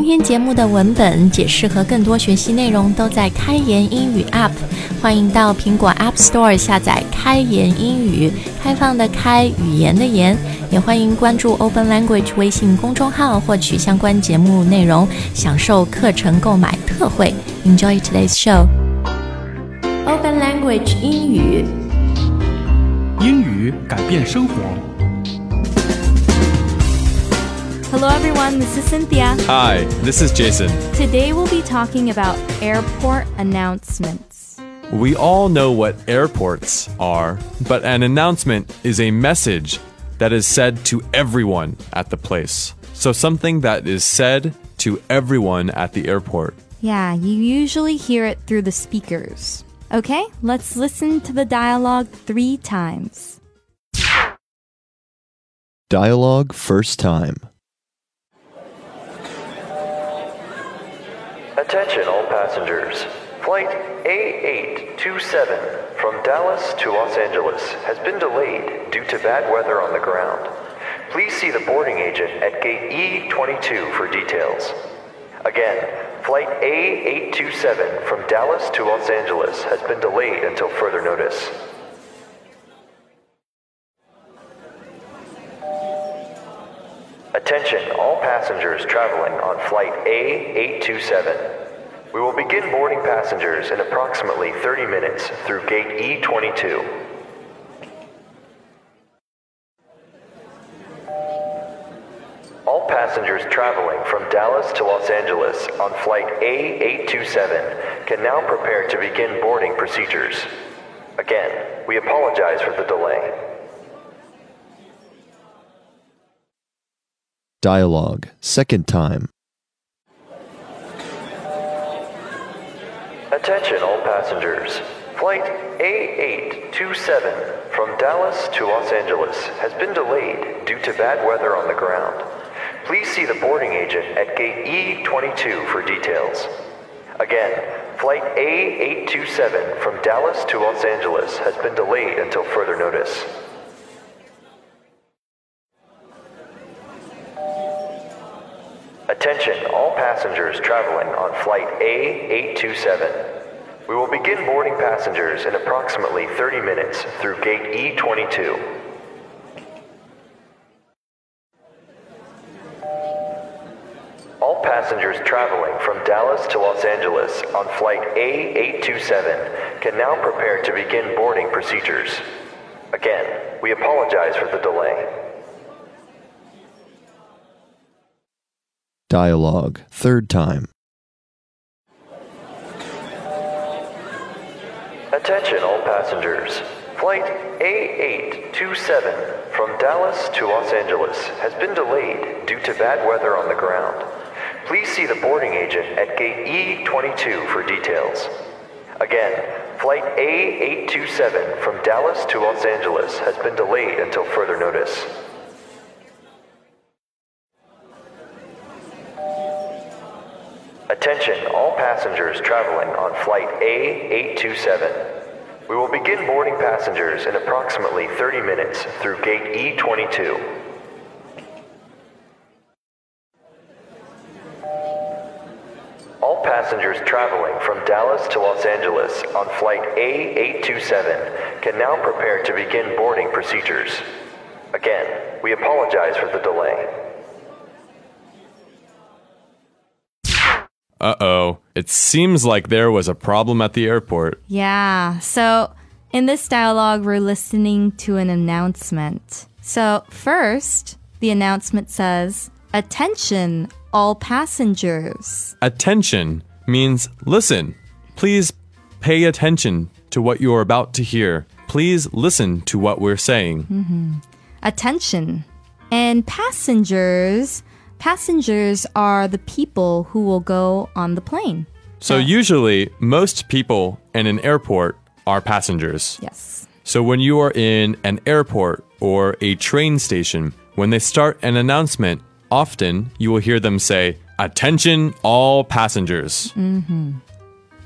今天节目的文本解释和更多学习内容都在开言英语 App，欢迎到苹果 App Store 下载开言英语，开放的开，语言的言，也欢迎关注 Open Language 微信公众号获取相关节目内容，享受课程购买特惠。Enjoy today's show. Open Language 英语。英语改变生活。Hello everyone, this is Cynthia. Hi, this is Jason. Today we'll be talking about airport announcements. We all know what airports are, but an announcement is a message that is said to everyone at the place. So something that is said to everyone at the airport. Yeah, you usually hear it through the speakers. Okay, let's listen to the dialogue three times. Dialogue first time. Attention all passengers. Flight A827 from Dallas to Los Angeles has been delayed due to bad weather on the ground. Please see the boarding agent at gate E22 for details. Again, flight A827 from Dallas to Los Angeles has been delayed until further notice. Attention all passengers traveling on flight A827. We will begin boarding passengers in approximately 30 minutes through gate E22. All passengers traveling from Dallas to Los Angeles on flight A827 can now prepare to begin boarding procedures. Again, we apologize for the delay. Dialogue second time. Attention all passengers. Flight A827 from Dallas to Los Angeles has been delayed due to bad weather on the ground. Please see the boarding agent at gate E22 for details. Again, flight A827 from Dallas to Los Angeles has been delayed until further notice. Attention all passengers traveling on flight A827. We will begin boarding passengers in approximately 30 minutes through gate E22. All passengers traveling from Dallas to Los Angeles on flight A827 can now prepare to begin boarding procedures. Again, we apologize for the delay. Dialogue third time. Attention all passengers. Flight A827 from Dallas to Los Angeles has been delayed due to bad weather on the ground. Please see the boarding agent at gate E22 for details. Again, flight A827 from Dallas to Los Angeles has been delayed until further notice. Attention all passengers traveling on flight A827. We will begin boarding passengers in approximately 30 minutes through gate E22. All passengers traveling from Dallas to Los Angeles on flight A827 can now prepare to begin boarding procedures. Again, we apologize for the delay. Uh oh. It seems like there was a problem at the airport. Yeah, so in this dialogue, we're listening to an announcement. So, first, the announcement says, Attention, all passengers. Attention means listen. Please pay attention to what you're about to hear. Please listen to what we're saying. Attention. And passengers, passengers are the people who will go on the plane. So, usually, most people in an airport are passengers. Yes. So, when you are in an airport or a train station, when they start an announcement, often you will hear them say, Attention, all passengers. Mm-hmm.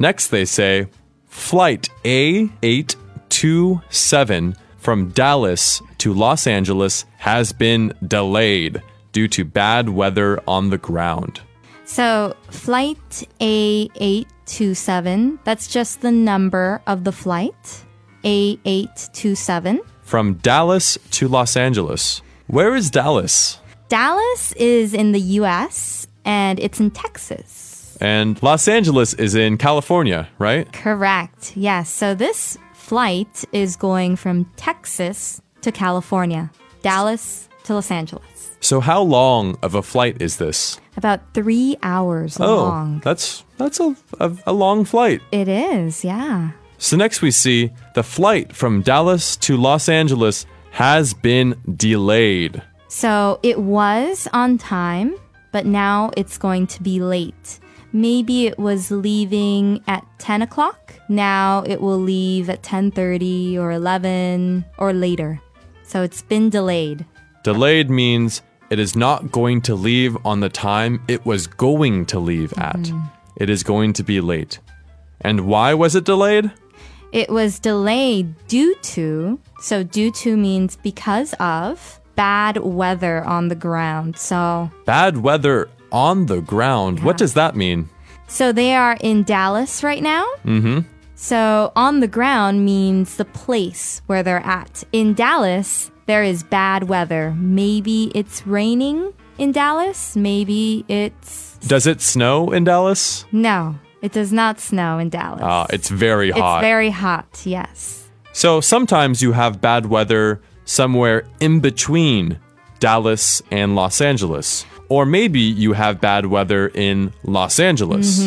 Next, they say, Flight A827 from Dallas to Los Angeles has been delayed due to bad weather on the ground. So, flight A827, that's just the number of the flight. A827. From Dallas to Los Angeles. Where is Dallas? Dallas is in the US and it's in Texas. And Los Angeles is in California, right? Correct. Yes. So this flight is going from Texas to California, Dallas to Los Angeles. So how long of a flight is this? About three hours oh, long. that's that's a, a, a long flight. It is, yeah. So next we see the flight from Dallas to Los Angeles has been delayed. So it was on time, but now it's going to be late. Maybe it was leaving at 10 o'clock. Now it will leave at 10:30 or 11 or later. So it's been delayed. Delayed means it is not going to leave on the time it was going to leave at. It is going to be late. And why was it delayed? It was delayed due to, so due to means because of bad weather on the ground. So, Bad weather on the ground. What does that mean? so they are in Dallas right now. Mm-hmm. So on the ground means the place where they're at. In Dallas, there is bad weather. Maybe it's raining in Dallas. Maybe it's Does it snow in Dallas? no. It does not snow in Dallas. Ah, it's very hot. It's very hot. Yes. So sometimes you have bad weather somewhere in between Dallas and Los Angeles. Or maybe you have bad weather in Los Angeles.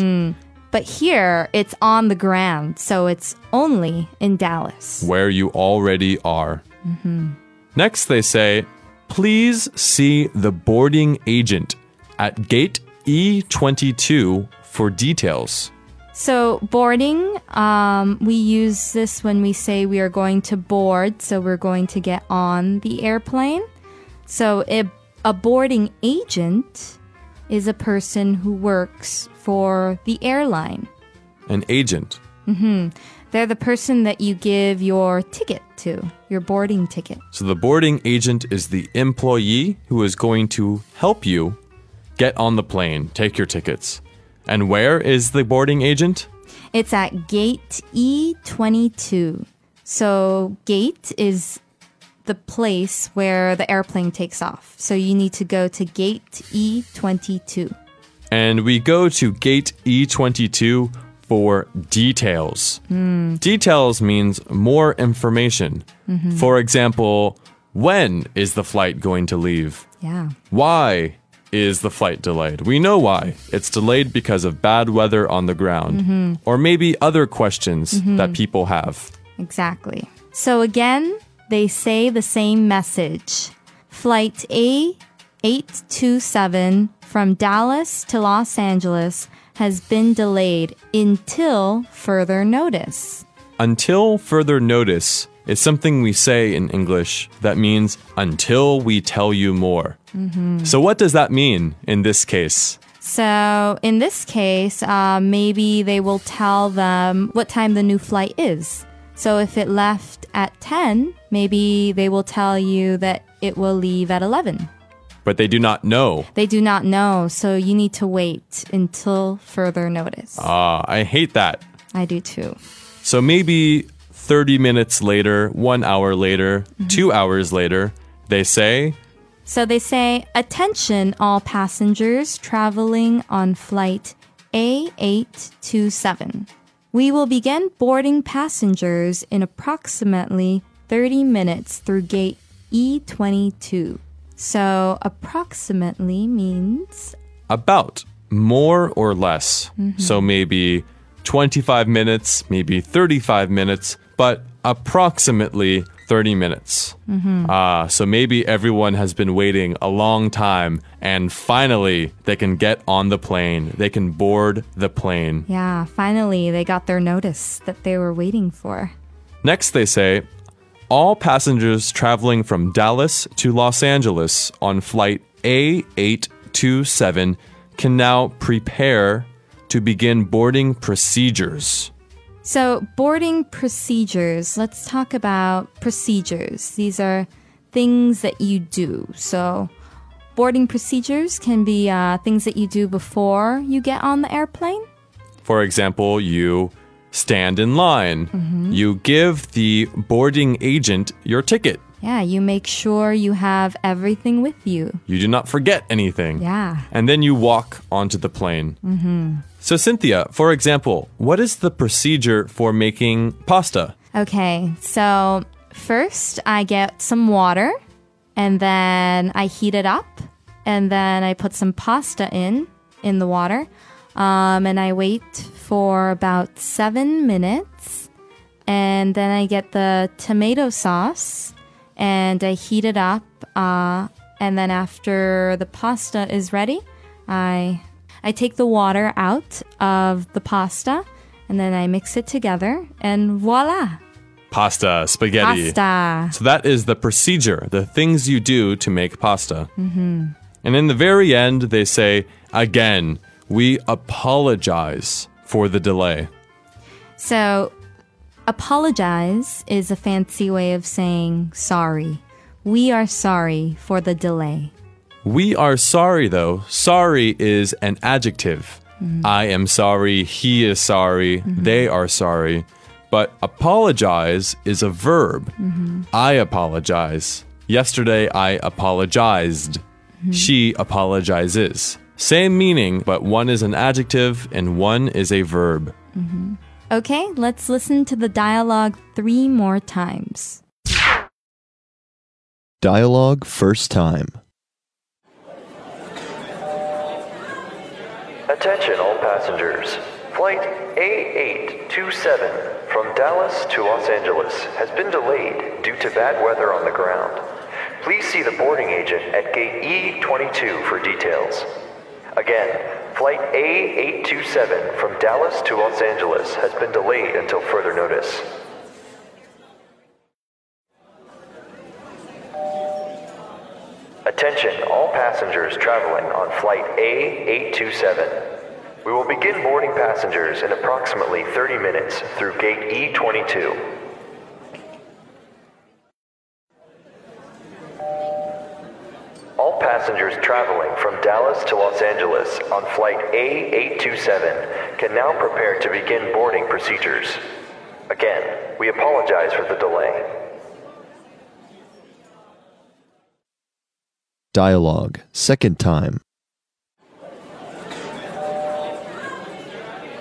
But here it's on the ground, so it's only in Dallas. where you already are. Next, they say, please see the boarding agent at gate E22 for details. So boarding, um, we use this when we say we are going to board, so we're going to get on the airplane. So a, a boarding agent is a person who works for the airline. An agent. They're the person that you give your ticket to, your boarding ticket. So the boarding agent is the employee who is going to help you get on the plane, take your tickets. And where is the boarding agent? It's at gate E22. So, gate is the place where the airplane takes off. So, you need to go to gate E22. And we go to gate E22 for details. Details means more information. Mm-hmm. For example, when is the flight going to leave? Yeah. Why is the flight delayed? We know why. It's delayed because of bad weather on the ground. Mm-hmm. Or maybe other questions mm-hmm. that people have. Exactly. So again, they say the same message. Flight A827 from Dallas to Los Angeles has been delayed until further notice. Until further notice is something we say in English that means until we tell you more. So, what does that mean in this case? So in this case, uh, maybe they will tell them what time the new flight is. So if it left at 10, maybe they will tell you that it will leave at 11. But they do not know. They do not know, so you need to wait until further notice. Ah, I hate that. I do too. So maybe 30 minutes later, one hour later, two hours later, they say, So they say, attention all passengers traveling on flight A827. We will begin boarding passengers in approximately 30 minutes through gate E22. So approximately means about, more or less. So maybe 25 minutes, maybe 35 minutes, but approximately 30 minutes. Ah, so maybe everyone has been waiting a long time and finally they can get on the plane. They can board the plane. yeah, finally they got their notice that they were waiting for. Next, they say all passengers traveling from Dallas to Los Angeles on flight A827 can now prepare to begin boarding procedures. So, boarding procedures. Let's talk about procedures. These are things that you do. So, boarding procedures can be uh, things that you do before you get on the airplane. For example, you stand in line. You give the boarding agent your ticket. Yeah, you make sure you have everything with you. You do not forget anything. Yeah. And then you walk onto the plane. Mm-hmm. So, Cynthia, for example, what is the procedure for making pasta? Okay, so first I get some water and then I heat it up and then I put some pasta in in the water um, and I wait for about seven minutes and then I get the tomato sauce and I heat it up uh, and then after the pasta is ready I I take the water out of the pasta and then I mix it together and voila Pasta, spaghetti. Pasta. So that is the procedure, the things you do to make pasta. Mm-hmm. And in the very end, they say, again, we apologize for the delay. So, apologize is a fancy way of saying sorry. We are sorry for the delay. We are sorry, though. Sorry is an adjective. Mm-hmm. I am sorry, he is sorry, mm-hmm. they are sorry. But apologize is a verb. Mm-hmm. I apologize. Yesterday I apologized. She apologizes. Same meaning, but one is an adjective and one is a verb. Mm-hmm. Okay, let's listen to the dialogue three more times. Dialogue first time. Attention all passengers. Flight A827 from Dallas to Los Angeles has been delayed due to bad weather on the ground. Please see the boarding agent at gate E22 for details. Again, flight A827 from Dallas to Los Angeles has been delayed until further notice. Attention all passengers traveling on flight A827. We will begin boarding passengers in approximately 30 minutes through gate E22. Dallas to Los Angeles on flight A827 can now prepare to begin boarding procedures. Again, we apologize for the delay. Dialogue second time.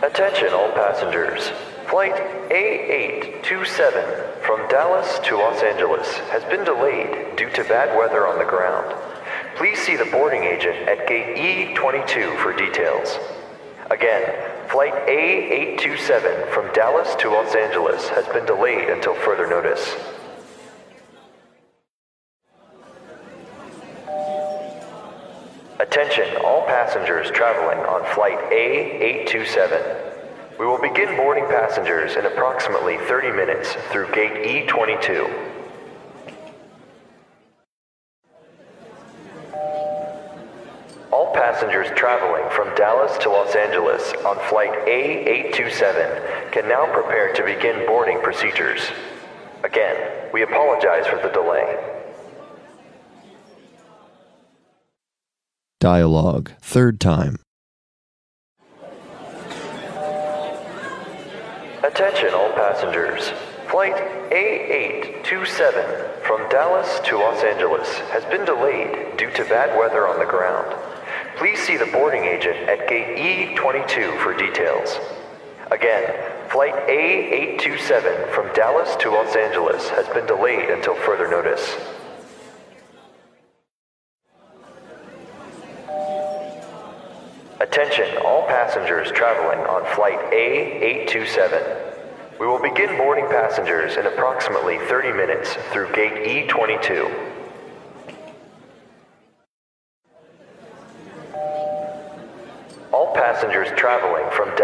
Attention all passengers. Flight A827 from Dallas to Los Angeles has been delayed due to bad weather on the ground. Please see the boarding agent at gate E22 for details. Again, flight A827 from Dallas to Los Angeles has been delayed until further notice. Attention all passengers traveling on flight A827. We will begin boarding passengers in approximately 30 minutes through gate E22. All passengers traveling from Dallas to Los Angeles on flight A827 can now prepare to begin boarding procedures. Again, we apologize for the delay. Dialogue third time. Attention all passengers. Flight A827 from Dallas to Los Angeles has been delayed due to bad weather on the ground. Please see the boarding agent at gate E22 for details. Again, flight A827 from Dallas to Los Angeles has been delayed until further notice. Attention all passengers traveling on flight A827. We will begin boarding passengers in approximately 30 minutes through gate E22.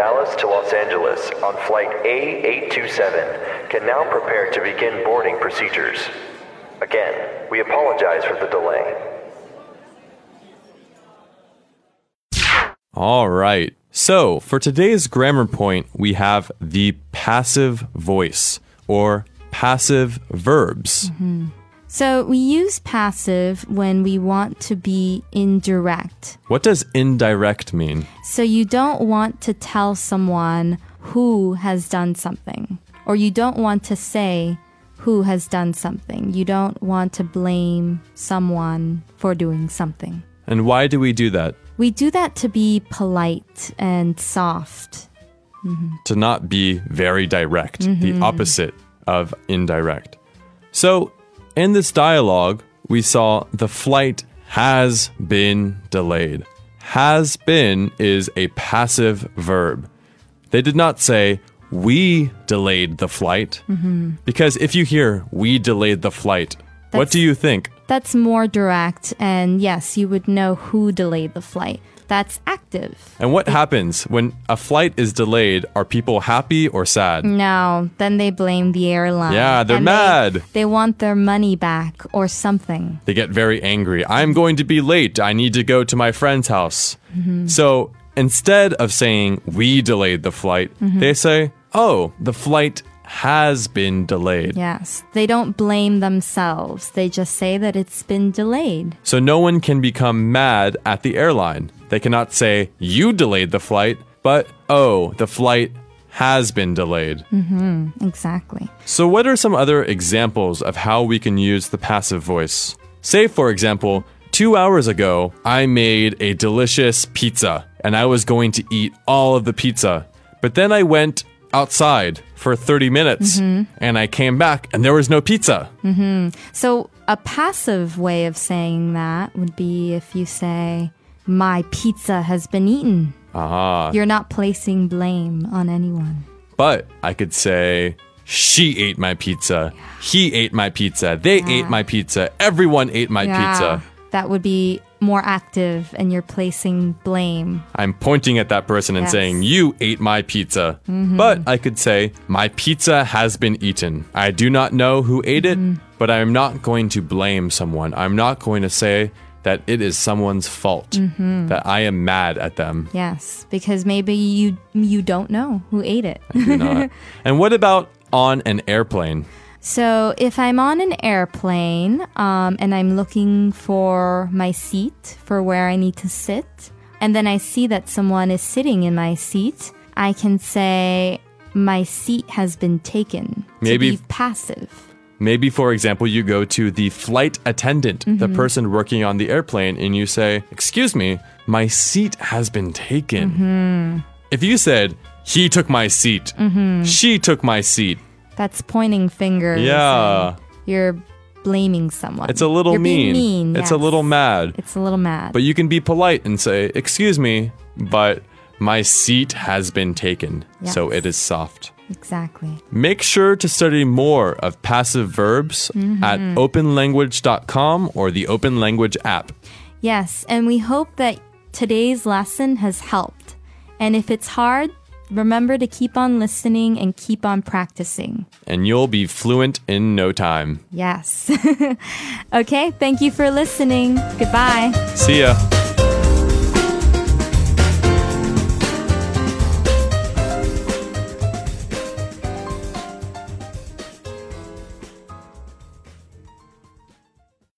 Dallas to Los Angeles on flight A827 can now prepare to begin boarding procedures. Again, we apologize for the delay. All right. So, for today's grammar point, we have the passive voice or passive verbs. Mm-hmm. So we use passive when we want to be indirect. What does indirect mean? So you don't want to tell someone who has done something, or you don't want to say who has done something. You don't want to blame someone for doing something. And why do we do that? We do that to be polite and soft. Mm-hmm. To not be very direct, the mm-hmm. opposite of indirect. So, in this dialogue, we saw the flight has been delayed. Has been is a passive verb. They did not say, we delayed the flight. Mm-hmm. Because if you hear, we delayed the flight, what do you think? That's more direct, and yes, you would know who delayed the flight. That's active. And what happens when a flight is delayed? Are people happy or sad? No, then they blame the airline. Yeah, they're And they- mad. They, want their money back or something. They get very angry. I'm going to be late. I need to go to my friend's house. Mm-hmm. So instead of saying, we delayed the flight, Mm-hmm. they say, oh, the flight has been delayed. Yes, they don't blame themselves. They just say that it's been delayed. So no one can become mad at the airline. They cannot say, you delayed the flight, but oh, the flight has been delayed. Mm-hmm, Exactly. So, what are some other examples of how we can use the passive voice? Say, for example, two hours ago, I made a delicious pizza and I was going to eat all of the pizza. But then I went outside for 30 minutes and I came back and there was no pizza. So, a passive way of saying that would be if you say, My pizza has been eaten. Ah, You're not placing blame on anyone. but I could say, she ate my pizza. He ate my pizza. They ate my pizza. Everyone ate my pizza. That would be more active, and you're placing blame. I'm pointing at that person and Yes. Mm-hmm. saying, You ate my pizza. But I could say, My pizza has been eaten. I do not know who ate Mm-hmm. it, but I'm not going to blame someone. I'm not going to say that it is someone's fault, Mm-hmm. that I am mad at them. Yes, because maybe you you don't know who ate it. And what about on an airplane? So if I'm on an airplane um, and I'm looking for my seat for where I need to sit, and then I see that someone is sitting in my seat, I can say my seat has been taken. Maybe- passive. Maybe, for example, you go to the flight attendant, the Mm-hmm. person working on the airplane, and you say, Excuse me, my seat has been taken. Mm-hmm. If you said, He took my seat, she took my seat, That's pointing fingers. Yeah. You're blaming someone. it's a little You're mean. mean. It's a little mad. It's a little mad. But you can be polite and say, Excuse me, but my seat has been taken. So it is soft. exactly. Make sure to study more of passive verbs at mm-hmm. openlanguage.com or the Open Language app. Yes, and we hope that today's lesson has helped. And if it's hard, remember to keep on listening and keep on practicing. and you'll be fluent in no time. Yes. okay, thank you for listening. Goodbye. See ya.